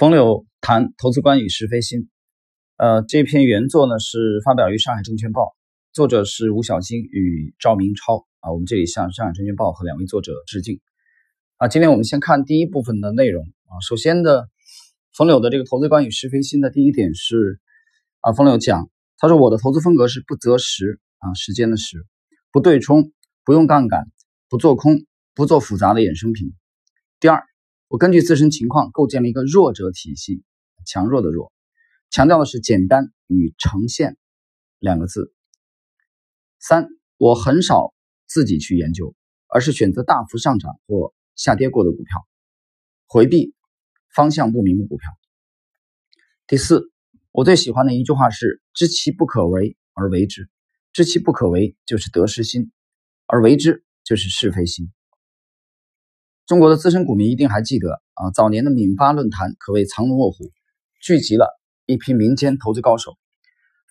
冯柳谈投资观与是非心，呃，这篇原作呢是发表于上海证券报，作者是吴小金与赵明超啊。我们这里向上海证券报和两位作者致敬啊。今天我们先看第一部分的内容啊。首先的，冯柳的这个投资观与是非心的第一点是啊，冯柳讲，他说我的投资风格是不择时啊，时间的时，不对冲，不用杠杆，不做空，不做复杂的衍生品。第二。我根据自身情况构建了一个弱者体系，强弱的弱，强调的是简单与呈现两个字。三，我很少自己去研究，而是选择大幅上涨或下跌过的股票，回避方向不明的股票。第四，我最喜欢的一句话是：知其不可为而为之，知其不可为就是得失心，而为之就是是非心。中国的资深股民一定还记得啊，早年的闽发论坛可谓藏龙卧虎，聚集了一批民间投资高手。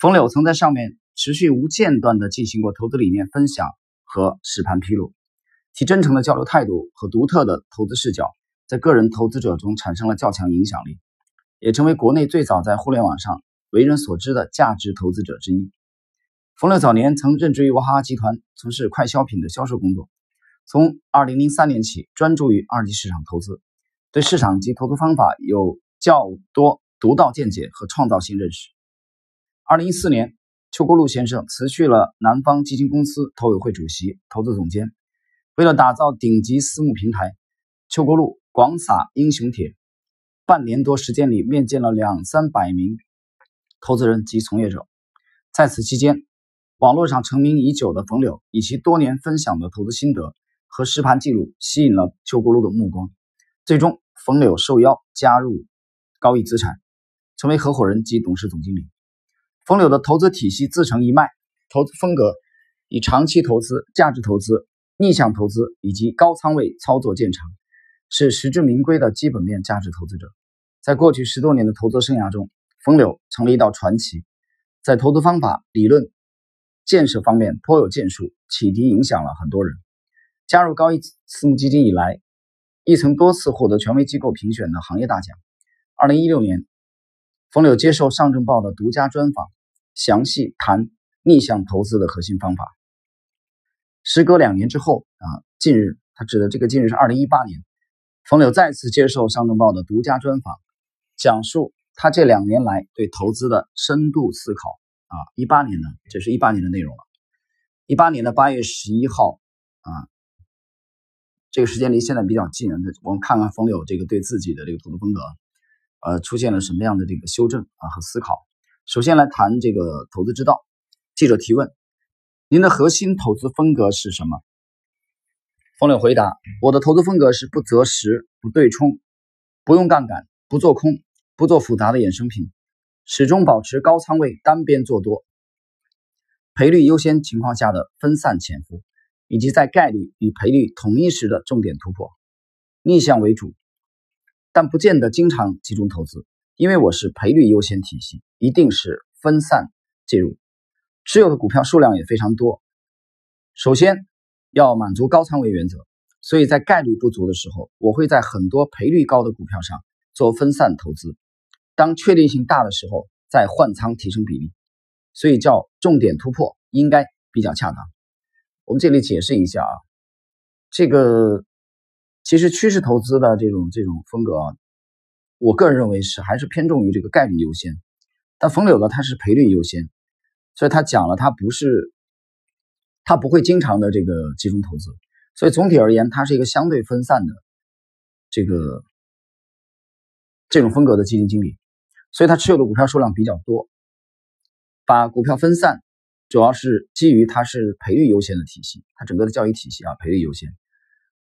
冯柳曾在上面持续无间断地进行过投资理念分享和实盘披露，其真诚的交流态度和独特的投资视角，在个人投资者中产生了较强影响力，也成为国内最早在互联网上为人所知的价值投资者之一。冯柳早年曾任职于娃哈哈集团，从事快消品的销售工作。从二零零三年起，专注于二级市场投资，对市场及投资方法有较多独到见解和创造性认识。二零一四年，邱国禄先生辞去了南方基金公司投委会主席、投资总监。为了打造顶级私募平台，邱国禄广撒英雄帖，半年多时间里面见了两三百名投资人及从业者。在此期间，网络上成名已久的冯柳以其多年分享的投资心得。和实盘记录吸引了邱国禄的目光，最终冯柳受邀加入高毅资产，成为合伙人及董事总经理。冯柳的投资体系自成一脉，投资风格以长期投资、价值投资、逆向投资以及高仓位操作见长，是实至名归的基本面价值投资者。在过去十多年的投资生涯中，冯柳成了一道传奇，在投资方法、理论、建设方面颇有建树，启迪影响了很多人。加入高毅私募基金以来，亦曾多次获得权威机构评选的行业大奖。二零一六年，冯柳接受上证报的独家专访，详细谈逆向投资的核心方法。时隔两年之后啊，近日他指的这个近日是二零一八年，冯柳再次接受上证报的独家专访，讲述他这两年来对投资的深度思考。啊，一八年呢，这是一八年的内容了。一八年的八月十一号啊。这个时间离现在比较近，我们看看冯柳这个对自己的这个投资风格，呃，出现了什么样的这个修正啊和思考。首先来谈这个投资之道。记者提问：“您的核心投资风格是什么？”冯柳回答：“我的投资风格是不择时、不对冲、不用杠杆、不做空、不做复杂的衍生品，始终保持高仓位单边做多，赔率优先情况下的分散潜伏。”以及在概率与赔率同一时的重点突破，逆向为主，但不见得经常集中投资，因为我是赔率优先体系，一定是分散介入，持有的股票数量也非常多。首先要满足高仓位原则，所以在概率不足的时候，我会在很多赔率高的股票上做分散投资，当确定性大的时候再换仓提升比例，所以叫重点突破，应该比较恰当。我们这里解释一下啊，这个其实趋势投资的这种这种风格啊，我个人认为是还是偏重于这个概率优先，但冯柳呢，他是赔率优先，所以他讲了他不是他不会经常的这个集中投资，所以总体而言，它是一个相对分散的这个这种风格的基金经理，所以他持有的股票数量比较多，把股票分散。主要是基于它是赔率优先的体系，它整个的交易体系啊赔率优先。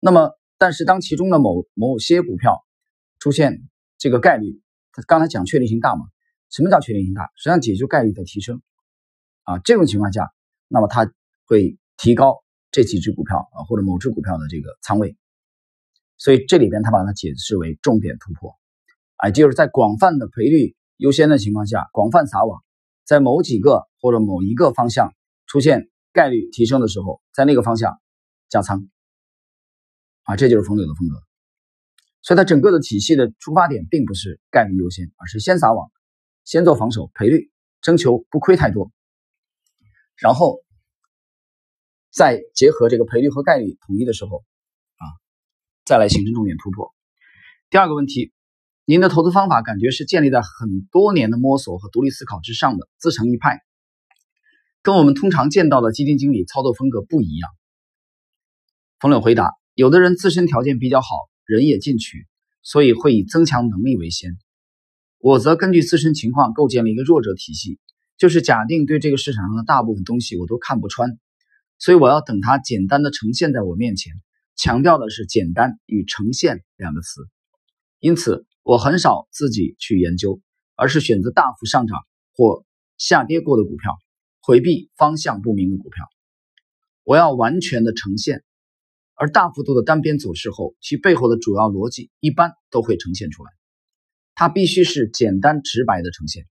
那么，但是当其中的某某些股票出现这个概率，它刚才讲确定性大嘛？什么叫确定性大？实际上解决概率的提升啊。这种情况下，那么它会提高这几只股票啊或者某只股票的这个仓位。所以这里边它把它解释为重点突破，哎，就是在广泛的赔率优先的情况下，广泛撒网。在某几个或者某一个方向出现概率提升的时候，在那个方向加仓，啊，这就是冯柳的风格。所以它整个的体系的出发点并不是概率优先，而是先撒网，先做防守赔率，征求不亏太多，然后再结合这个赔率和概率统一的时候，啊，再来形成重点突破。第二个问题，您的投资方法感觉是建立在很多年的摸索和独立思考之上的，自成一派，跟我们通常见到的基金经理操作风格不一样。冯柳回答：有的人自身条件比较好。人也进取，所以会以增强能力为先。我则根据自身情况构建了一个弱者体系，就是假定对这个市场上的大部分东西我都看不穿，所以我要等它简单的呈现在我面前。强调的是“简单”与“呈现”两个词。因此，我很少自己去研究，而是选择大幅上涨或下跌过的股票，回避方向不明的股票。我要完全的呈现。而大幅度的单边走势后，其背后的主要逻辑一般都会呈现出来。它必须是简单直白的呈现，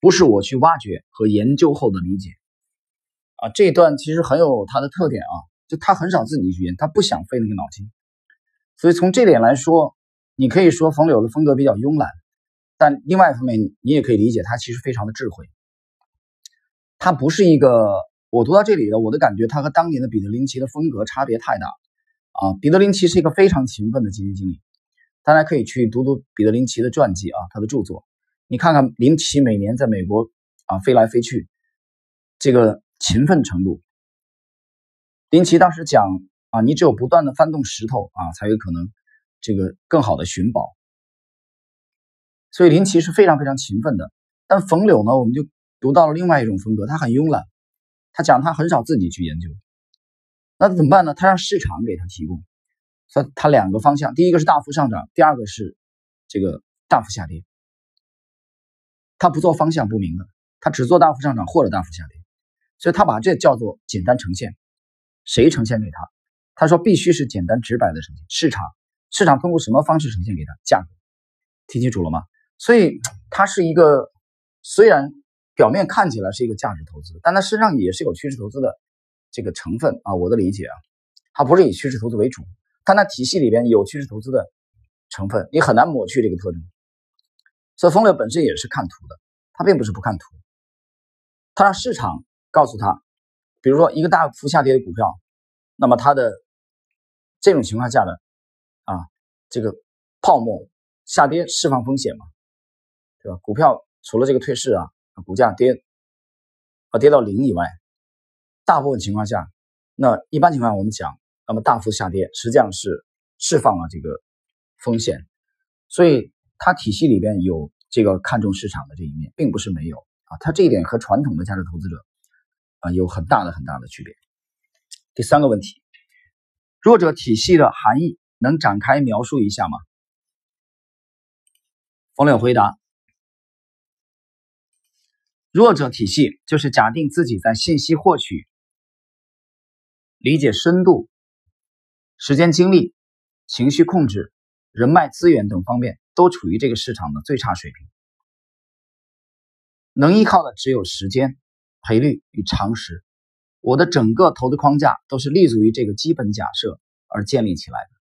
不是我去挖掘和研究后的理解。啊，这一段其实很有它的特点啊，就他很少自己去研，他不想费那个脑筋。所以从这点来说，你可以说冯柳的风格比较慵懒，但另外一方面，你也可以理解他其实非常的智慧。他不是一个，我读到这里的我的感觉，他和当年的彼得林奇的风格差别太大。啊，彼得林奇是一个非常勤奋的基金经理，大家可以去读读彼得林奇的传记啊，他的著作，你看看林奇每年在美国啊飞来飞去，这个勤奋程度。林奇当时讲啊，你只有不断的翻动石头啊，才有可能这个更好的寻宝。所以林奇是非常非常勤奋的。但冯柳呢，我们就读到了另外一种风格，他很慵懒，他讲他很少自己去研究。那怎么办呢？他让市场给他提供，所以他两个方向，第一个是大幅上涨，第二个是这个大幅下跌。他不做方向不明的，他只做大幅上涨或者大幅下跌，所以他把这叫做简单呈现。谁呈现给他？他说必须是简单直白的呈现。市场，市场通过什么方式呈现给他？价格，听清楚了吗？所以它是一个虽然表面看起来是一个价值投资，但它实际上也是有趋势投资的。这个成分啊，我的理解啊，它不是以趋势投资为主，但它体系里边有趋势投资的成分，你很难抹去这个特征。所以，风流本身也是看图的，他并不是不看图，它让市场告诉他，比如说一个大幅下跌的股票，那么它的这种情况下的，这个泡沫下跌释放风险嘛，对吧？股票除了这个退市啊，股价跌啊跌到零以外。大部分情况下，那一般情况下我们讲，那么大幅下跌实际上是释放了这个风险，所以它体系里边有这个看重市场的这一面，并不是没有啊。它这一点和传统的价值投资者啊有很大的很大的区别。第三个问题，弱者体系的含义能展开描述一下吗？冯柳回答。弱者体系就是假定自己在信息获取。理解深度、时间精力、情绪控制、人脉资源等方面都处于这个市场的最差水平，能依靠的只有时间、赔率与常识。我的整个投资框架都是立足于这个基本假设而建立起来的。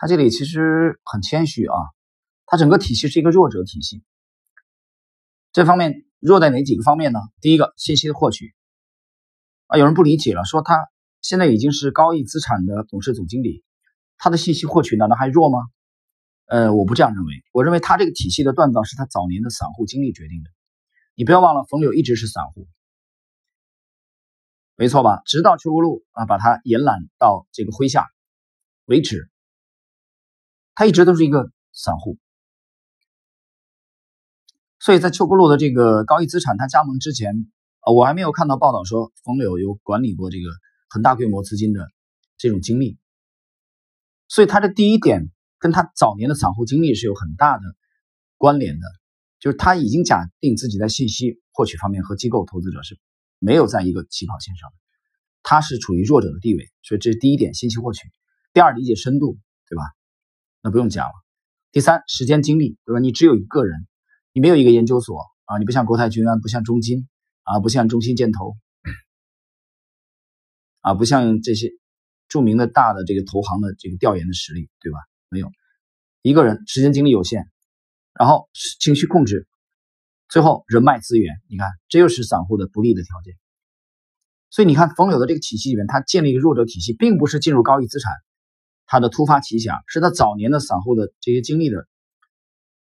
他这里其实很谦虚啊，他整个体系是一个弱者体系。这方面弱在哪几个方面呢？第一个，信息的获取啊，有人不理解了，说他。现在已经是高毅资产的董事总经理，他的信息获取难道还弱吗？呃，我不这样认为。我认为他这个体系的锻造是他早年的散户经历决定的。你不要忘了，冯柳一直是散户，没错吧？直到邱国禄啊把他延揽到这个麾下为止，他一直都是一个散户。所以在邱国禄的这个高毅资产他加盟之前，呃，我还没有看到报道说冯柳有管理过这个。很大规模资金的这种经历，所以他的第一点跟他早年的散户经历是有很大的关联的，就是他已经假定自己在信息获取方面和机构投资者是没有在一个起跑线上的，他是处于弱者的地位，所以这是第一点，信息获取。第二，理解深度，对吧？不用讲了。第三，时间精力，对吧？你只有一个人，你没有一个研究所啊，你不像国泰君安，不像中金啊，不像中信建投。啊，不像这些著名的大的这个投行的这个调研的实力，对吧？没有，一个人时间精力有限，然后情绪控制，最后人脉资源，你看这又是散户的不利的条件。所以你看，冯柳的这个体系里面，他建立一个弱者体系，并不是进入高毅资产，他的突发奇想，是他早年的散户的这些经历的，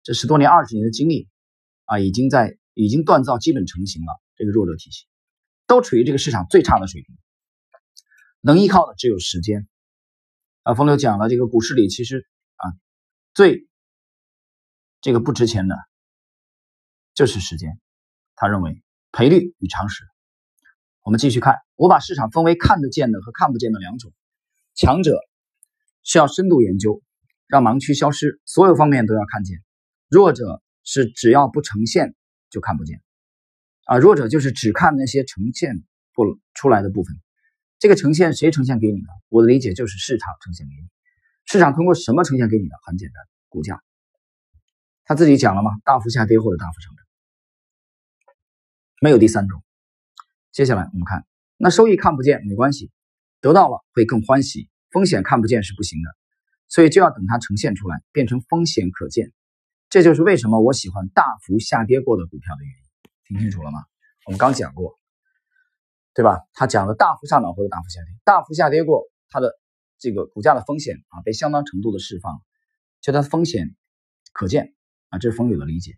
这十多年、二十年的经历啊，已经在已经锻造基本成型了。这个弱者体系都处于这个市场最差的水平，能依靠的只有时间。啊，冯柳讲了，这个股市里其实啊，最这个不值钱的就是时间。他认为赔率与常识。我们继续看，我把市场分为看得见的和看不见的两种。强者需要深度研究，让盲区消失，所有方面都要看见；弱者是只要不呈现就看不见。啊，弱者就是只看那些呈现不出来的部分。这个呈现谁呈现给你的？我的理解就是市场呈现给你。市场通过什么呈现给你的？很简单，股价。他自己讲了吗？大幅下跌或者大幅上涨，没有第三种。接下来我们看，那收益看不见没关系，得到了会更欢喜。风险看不见是不行的，所以就要等它呈现出来，变成风险可见。这就是为什么我喜欢大幅下跌过的股票的原因。听清楚了吗？我们刚讲过，对吧？他讲了大幅上涨或者大幅下跌，大幅下跌过，它的这个股价的风险啊被相当程度的释放，就它的风险可见啊，这是风友的理解。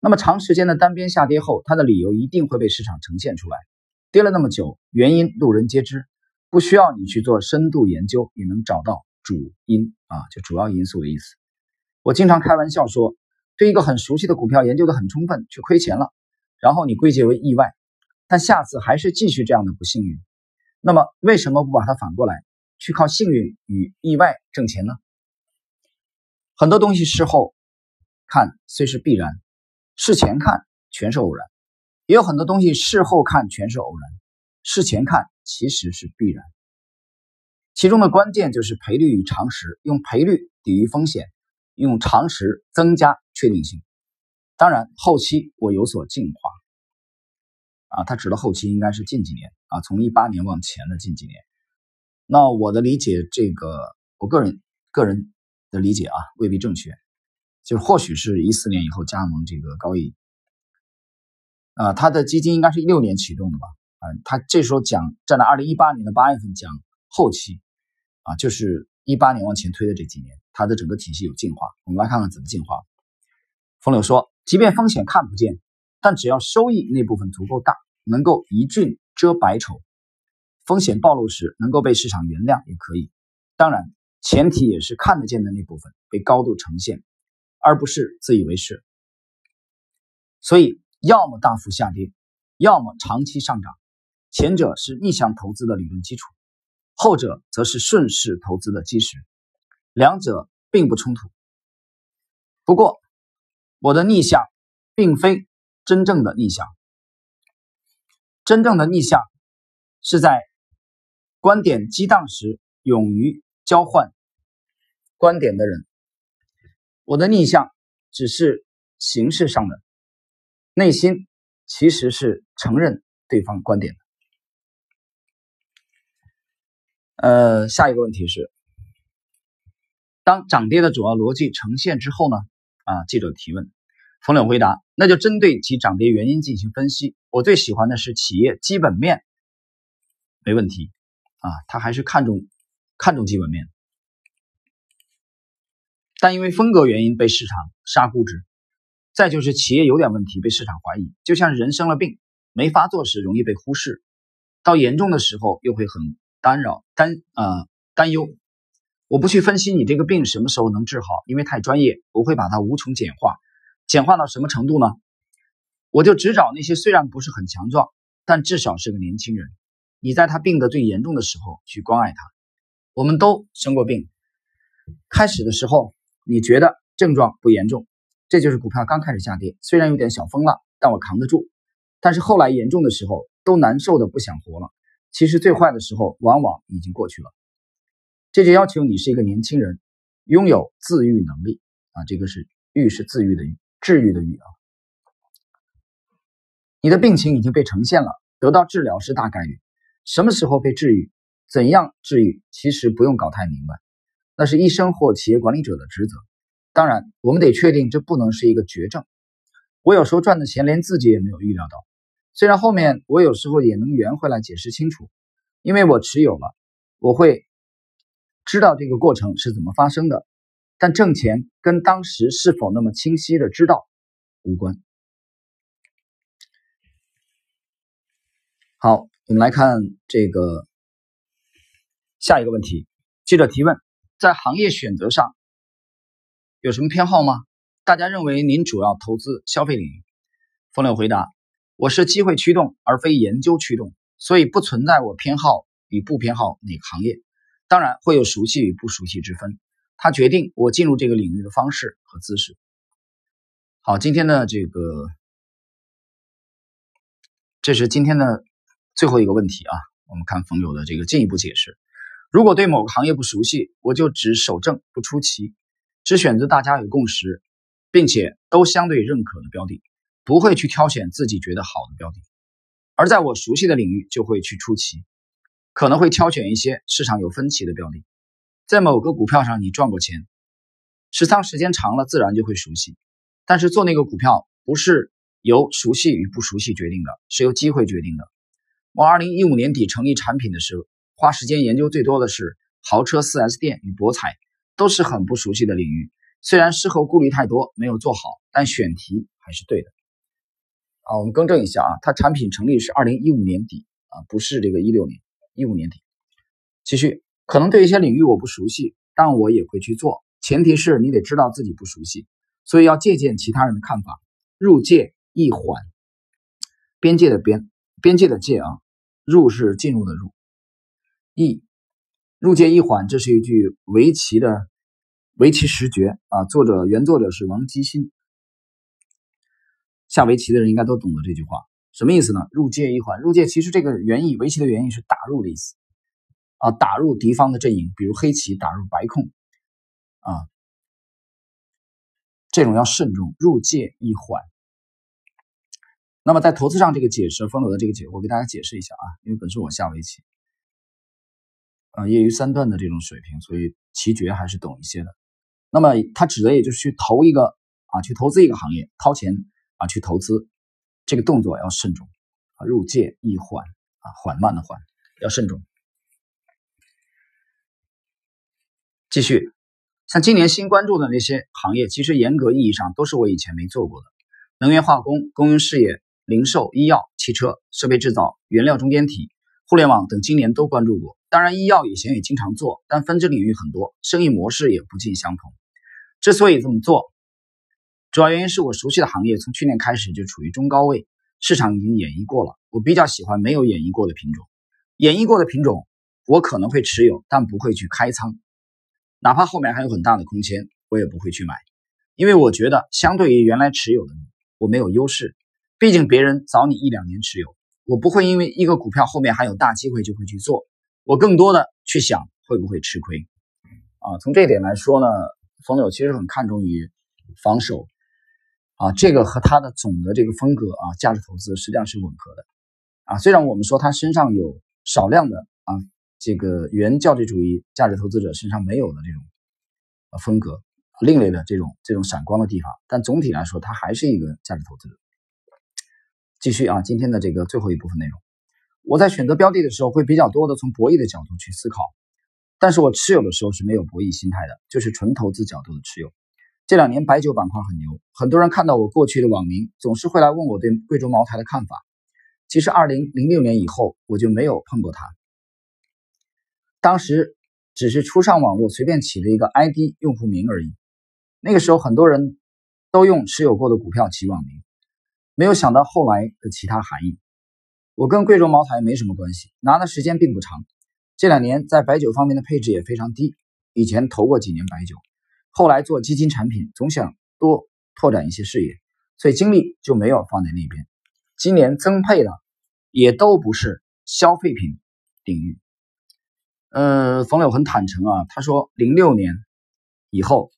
那么长时间的单边下跌后，它的理由一定会被市场呈现出来。跌了那么久，原因路人皆知，不需要你去做深度研究，也能找到主因啊，就主要因素的意思。我经常开玩笑说，对一个很熟悉的股票研究的很充分，却亏钱了，然后你归结为意外，但下次还是继续这样的不幸运，那么为什么不把它反过来，去靠幸运与意外挣钱呢？很多东西事后看虽是必然，事前看全是偶然。也有很多东西事后看全是偶然，事前看其实是必然。其中的关键就是赔率与常识，用赔率抵御风险，用常识增加确定性。当然，后期我有所进化。啊，他指的后期应该是近几年啊，从一八年往前的近几年。那我的理解，这个我个人个人的理解啊，未必正确，就是或许是一四年以后加盟这个高毅。啊，他的基金应该是一六年启动的吧？啊，他这时候讲站在二零一八年的八月份讲后期，啊，就是一八年往前推的这几年，它的整个体系有进化。我们来看看怎么进化。风柳说，即便风险看不见，但只要收益那部分足够大，能够一俊遮百丑，风险暴露时能够被市场原谅也可以。当然，前提也是看得见的那部分被高度呈现，而不是自以为是。所以。要么大幅下跌，要么长期上涨，前者是逆向投资的理论基础，后者则是顺势投资的基石，两者并不冲突。不过，我的逆向并非真正的逆向，真正的逆向是在观点激荡时勇于交换观点的人。我的逆向只是形式上的。内心其实是承认对方观点的。呃，下一个问题是，当涨跌的主要逻辑呈现之后呢？啊，记者提问，冯柳回答：那就针对其涨跌原因进行分析。我最喜欢的是企业基本面，没问题啊，他还是看重看重基本面，但因为风格原因被市场杀估值。再就是企业有点问题被市场怀疑，就像人生了病，没发作时容易被忽视，到严重的时候又会很干扰担呃担忧。我不去分析你这个病什么时候能治好，因为太专业，我会把它无穷简化，简化到什么程度呢？我就只找那些虽然不是很强壮，但至少是个年轻人。你在他病得最严重的时候去关爱他。我们都生过病，开始的时候你觉得症状不严重。这就是股票刚开始下跌，虽然有点小风浪，但我扛得住。但是后来严重的时候，都难受的不想活了。其实最坏的时候往往已经过去了。这就要求你是一个年轻人，拥有自愈能力啊！这个是愈是自愈的愈，治愈的愈啊。你的病情已经被呈现了，得到治疗是大概率。什么时候被治愈，怎样治愈，其实不用搞太明白，那是医生或企业管理者的职责。当然，我们得确定这不能是一个绝症。我有时候赚的钱连自己也没有预料到，虽然后面我有时候也能圆回来解释清楚，因为我持有了，我会知道这个过程是怎么发生的。但挣钱跟当时是否那么清晰的知道无关。好，我们来看这个下一个问题。记者提问：在行业选择上有什么偏好吗？大家认为您主要投资消费领域？冯柳回答：我是机会驱动而非研究驱动，所以不存在我偏好与不偏好哪个行业。当然会有熟悉与不熟悉之分。它决定我进入这个领域的方式和姿势。好，今天的这个，这是今天的最后一个问题啊。我们看冯柳的这个进一步解释：如果对某个行业不熟悉，我就只守正不出奇，只选择大家有共识，并且都相对认可的标的，不会去挑选自己觉得好的标的；而在我熟悉的领域，就会去出奇，可能会挑选一些市场有分歧的标的。在某个股票上你赚过钱，持仓时间长了，自然就会熟悉。但是做那个股票不是由熟悉与不熟悉决定的，是由机会决定的。我二零一五年底成立产品的时候，花时间研究最多的是豪车 4S 店与博彩，都是很不熟悉的领域。虽然事后顾虑太多，没有做好，但选题还是对的。啊，我们更正一下啊，它产品成立是二零一五年底啊，不是这个一六年，一五年底。继续。可能对一些领域我不熟悉，但我也会去做。前提是你得知道自己不熟悉，所以要借鉴其他人的看法。入界易缓，边界的边，边界的界啊，入是进入的入，易入界易缓，这是一句围棋的围棋十诀啊。作者原作者是王基新，下围棋的人应该都懂得这句话，什么意思呢？入界易缓，入界其实这个原意，围棋的原意是打入的意思。啊，打入敌方的阵营，比如黑棋打入白控，啊，这种要慎重，入界易缓。那么在投资上，这个解释，风柳的这个解，我给大家解释一下啊，因为本身我下围棋，啊，业余三段的这种水平，所以棋诀还是懂一些的。那么他指的也就是去投一个啊，去投资一个行业，掏钱啊去投资，这个动作要慎重啊，入界易缓啊，缓慢的缓，要慎重。继续，像今年新关注的那些行业，其实严格意义上都是我以前没做过的：能源化工、公用事业、零售、医药、汽车、设备制造、原料中间体、互联网等，今年都关注过。当然，医药以前也经常做，但分支领域很多，生意模式也不尽相同。之所以这么做，主要原因是我熟悉的行业从去年开始就处于中高位，市场已经演绎过了。我比较喜欢没有演绎过的品种，演绎过的品种我可能会持有，但不会去开仓。哪怕后面还有很大的空间，我也不会去买，因为我觉得相对于原来持有的，我没有优势。毕竟别人早你一两年持有，我不会因为一个股票后面还有大机会就会去做，我更多的去想会不会吃亏。啊，从这点来说呢，冯柳其实很看重于防守，啊，这个和他的总的这个风格啊，价值投资实际上是吻合的。啊，虽然我们说他身上有少量的啊。这个原教旨主义价值投资者身上没有的这种呃风格，另类的这种这种闪光的地方，但总体来说，它还是一个价值投资者。继续啊，今天的这个最后一部分内容，我在选择标的的时候会比较多的从博弈的角度去思考，但是我持有的时候是没有博弈心态的，就是纯投资角度的持有。这两年白酒板块很牛，很多人看到我过去的网名，总是会来问我对贵州茅台的看法。其实二零零六年以后，我就没有碰过它。当时只是初上网络随便起了一个 ID 用户名而已。那个时候很多人都用持有过的股票起网名，没有想到后来的其他含义。我跟贵州茅台没什么关系，拿的时间并不长。这两年在白酒方面的配置也非常低。以前投过几年白酒，后来做基金产品，总想多拓展一些视野，所以精力就没有放在那边。今年增配的也都不是消费品领域。呃，冯柳很坦诚啊，他说零六年以后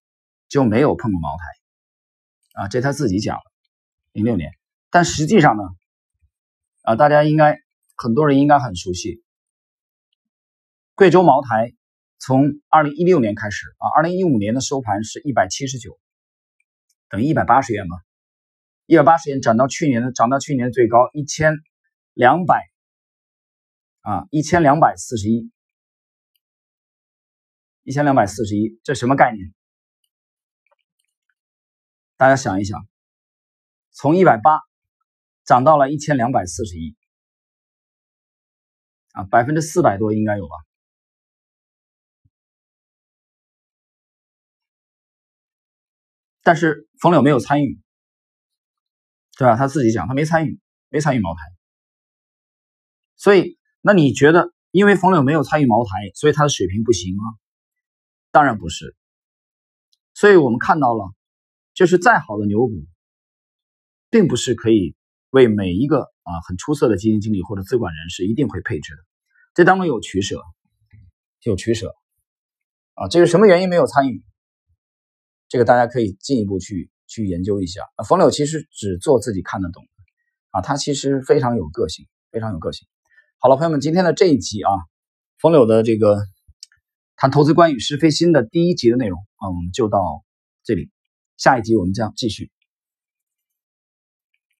就没有碰过茅台啊，这他自己讲的。零六年，但实际上呢，啊，大家应该很多人应该很熟悉，贵州茅台从二零一六年开始啊，二零一五年的收盘是一百七十九，等于一百八十元嘛，一百八十元涨到去年的涨到去年最高一千两百啊一千两百四十一，一千两百四十一，这什么概念？大家想一想，从一百八涨到了一千两百四十一，啊，百分之四百多应该有吧。但是冯柳没有参与，对吧？他自己讲，他没参与，没参与茅台。所以，那你觉得，因为冯柳没有参与茅台，所以他的水平不行吗？当然不是。所以我们看到了，就是再好的牛股，并不是可以为每一个啊很出色的基金经理或者资管人士一定会配置的，这当中有取舍，有取舍啊。这个什么原因没有参与？这个大家可以进一步去去研究一下。冯柳其实只做自己看得懂的啊，他其实非常有个性，非常有个性。好了，朋友们，今天的这一集啊，冯柳的这个谈投资观与是非心的第一集的内容啊，我们就到这里。下一集我们将继续。